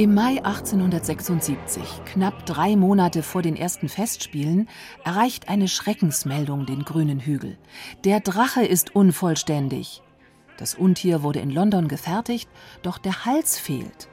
Im Mai 1876, knapp drei Monate vor den ersten Festspielen, erreicht eine Schreckensmeldung den grünen Hügel. Der Drache ist unvollständig. Das Untier wurde in London gefertigt, doch der Hals fehlt.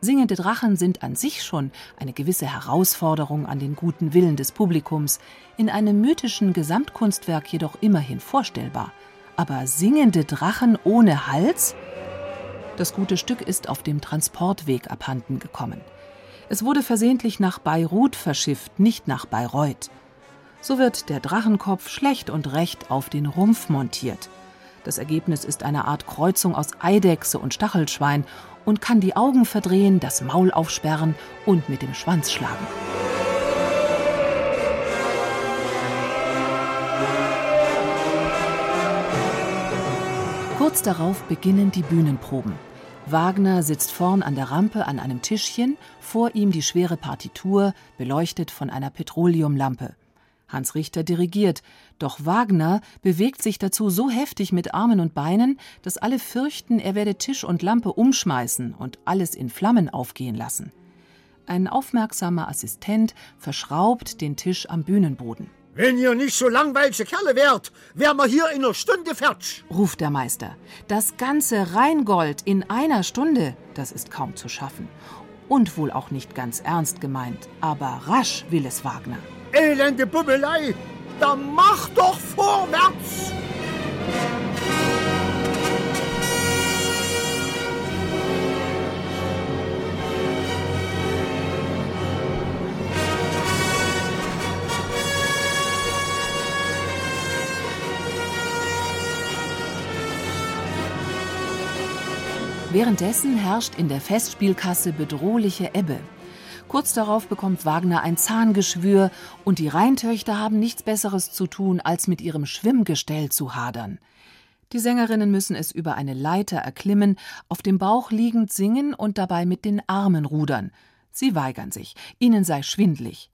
Singende Drachen sind an sich schon eine gewisse Herausforderung an den guten Willen des Publikums, in einem mythischen Gesamtkunstwerk jedoch immerhin vorstellbar. Aber singende Drachen ohne Hals? Das gute Stück ist auf dem Transportweg abhanden gekommen. Es wurde versehentlich nach Beirut verschifft, nicht nach Bayreuth. So wird der Drachenkopf schlecht und recht auf den Rumpf montiert. Das Ergebnis ist eine Art Kreuzung aus Eidechse und Stachelschwein und kann die Augen verdrehen, das Maul aufsperren und mit dem Schwanz schlagen. Kurz darauf beginnen die Bühnenproben. Wagner sitzt vorn an der Rampe an einem Tischchen, vor ihm die schwere Partitur, beleuchtet von einer Petroleumlampe. Hans Richter dirigiert, doch Wagner bewegt sich dazu so heftig mit Armen und Beinen, dass alle fürchten, er werde Tisch und Lampe umschmeißen und alles in Flammen aufgehen lassen. Ein aufmerksamer Assistent verschraubt den Tisch am Bühnenboden. Wenn ihr nicht so langweilige Kerle wärt, wären wir hier in einer Stunde fertig, ruft der Meister. Das ganze Rheingold in einer Stunde, das ist kaum zu schaffen. Und wohl auch nicht ganz ernst gemeint, aber rasch will es Wagner. Elende Bubbelei, da mach doch vorwärts! Währenddessen herrscht in der Festspielkasse bedrohliche Ebbe. Kurz darauf bekommt Wagner ein Zahngeschwür und die Rheintöchter haben nichts Besseres zu tun, als mit ihrem Schwimmgestell zu hadern. Die Sängerinnen müssen es über eine Leiter erklimmen, auf dem Bauch liegend singen und dabei mit den Armen rudern. Sie weigern sich, ihnen sei schwindlig.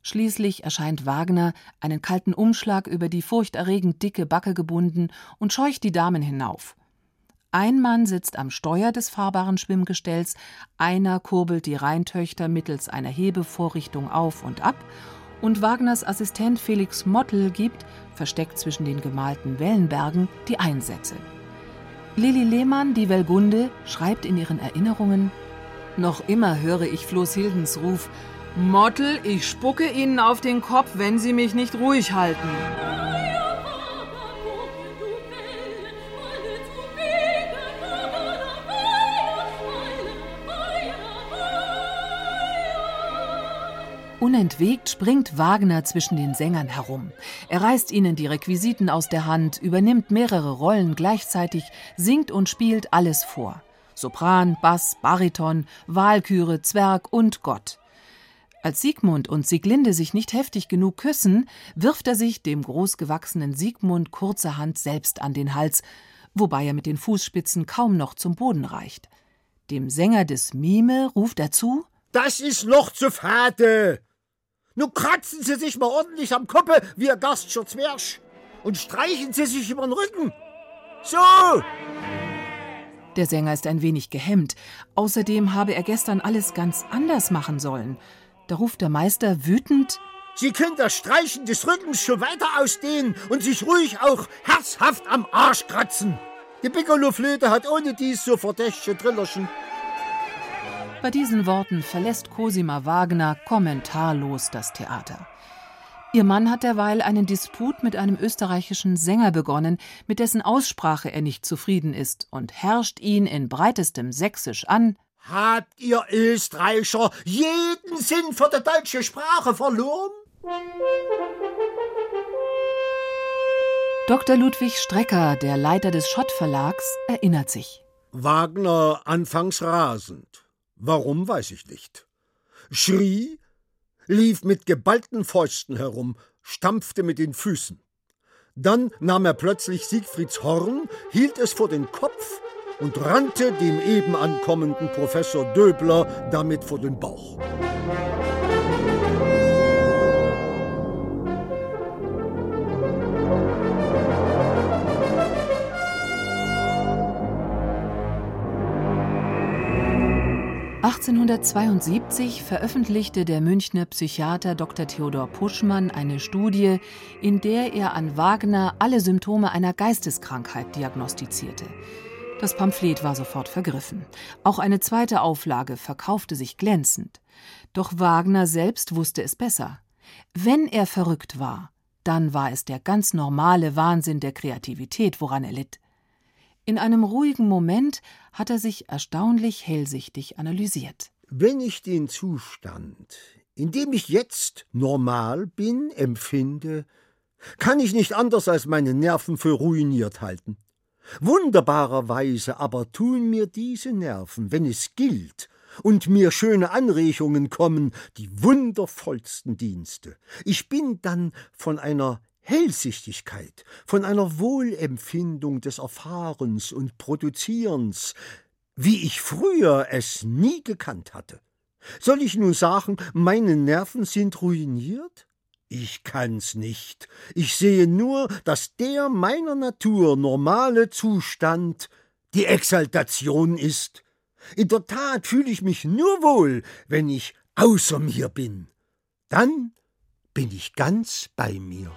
Schließlich erscheint Wagner, einen kalten Umschlag über die furchterregend dicke Backe gebunden, und scheucht die Damen hinauf. Ein Mann sitzt am Steuer des fahrbaren Schwimmgestells, einer kurbelt die Rheintöchter mittels einer Hebevorrichtung auf und ab, und Wagners Assistent Felix Mottl gibt, versteckt zwischen den gemalten Wellenbergen, die Einsätze. Lili Lehmann, die Welgunde, schreibt in ihren Erinnerungen: Noch immer höre ich Floß Hildens Ruf: Mottl, ich spucke Ihnen auf den Kopf, wenn Sie mich nicht ruhig halten. Unentwegt springt Wagner zwischen den Sängern herum. Er reißt ihnen die Requisiten aus der Hand, übernimmt mehrere Rollen gleichzeitig, singt und spielt alles vor. Sopran, Bass, Bariton, Walküre, Zwerg und Gott. Als Siegmund und Sieglinde sich nicht heftig genug küssen, wirft er sich dem großgewachsenen Siegmund kurzerhand selbst an den Hals, wobei er mit den Fußspitzen kaum noch zum Boden reicht. Dem Sänger des Mime ruft er zu: Das ist noch zu fade! Nun kratzen Sie sich mal ordentlich am Koppe wie ein Gastscher und streichen Sie sich über den Rücken. So! Der Sänger ist ein wenig gehemmt. Außerdem habe er gestern alles ganz anders machen sollen. Da ruft der Meister wütend: Sie können das Streichen des Rückens schon weiter ausdehnen und sich ruhig auch herzhaft am Arsch kratzen. Die Piccolo-Flöte hat ohne dies so verdächtige Trillerchen. Bei diesen Worten verlässt Cosima Wagner kommentarlos das Theater. Ihr Mann hat derweil einen Disput mit einem österreichischen Sänger begonnen, mit dessen Aussprache er nicht zufrieden ist und herrscht ihn in breitestem Sächsisch an. Habt ihr Österreicher jeden Sinn für die deutsche Sprache verloren? Dr. Ludwig Strecker, der Leiter des Schott Verlags, erinnert sich. Wagner anfangs rasend. Warum weiß ich nicht. Schrie, lief mit geballten Fäusten herum, stampfte mit den Füßen. Dann nahm er plötzlich Siegfrieds Horn, hielt es vor den Kopf und rannte dem eben ankommenden Professor Döbler damit vor den Bauch. 1872 veröffentlichte der Münchner Psychiater Dr. Theodor Puschmann eine Studie, in der er an Wagner alle Symptome einer Geisteskrankheit diagnostizierte. Das Pamphlet war sofort vergriffen. Auch eine zweite Auflage verkaufte sich glänzend. Doch Wagner selbst wusste es besser. Wenn er verrückt war, dann war es der ganz normale Wahnsinn der Kreativität, woran er litt. In einem ruhigen Moment hat er sich erstaunlich hellsichtig analysiert. Wenn ich den Zustand, in dem ich jetzt normal bin, empfinde, kann ich nicht anders als meine Nerven für ruiniert halten. Wunderbarerweise aber tun mir diese Nerven, wenn es gilt, und mir schöne Anregungen kommen, die wundervollsten Dienste. Ich bin dann von einer Hellsichtigkeit, von einer Wohlempfindung des Erfahrens und Produzierens, wie ich früher es nie gekannt hatte. Soll ich nun sagen, meine Nerven sind ruiniert? Ich kann's nicht. Ich sehe nur, dass der meiner Natur normale Zustand die Exaltation ist. In der Tat fühle ich mich nur wohl, wenn ich außer mir bin. Dann bin ich ganz bei mir.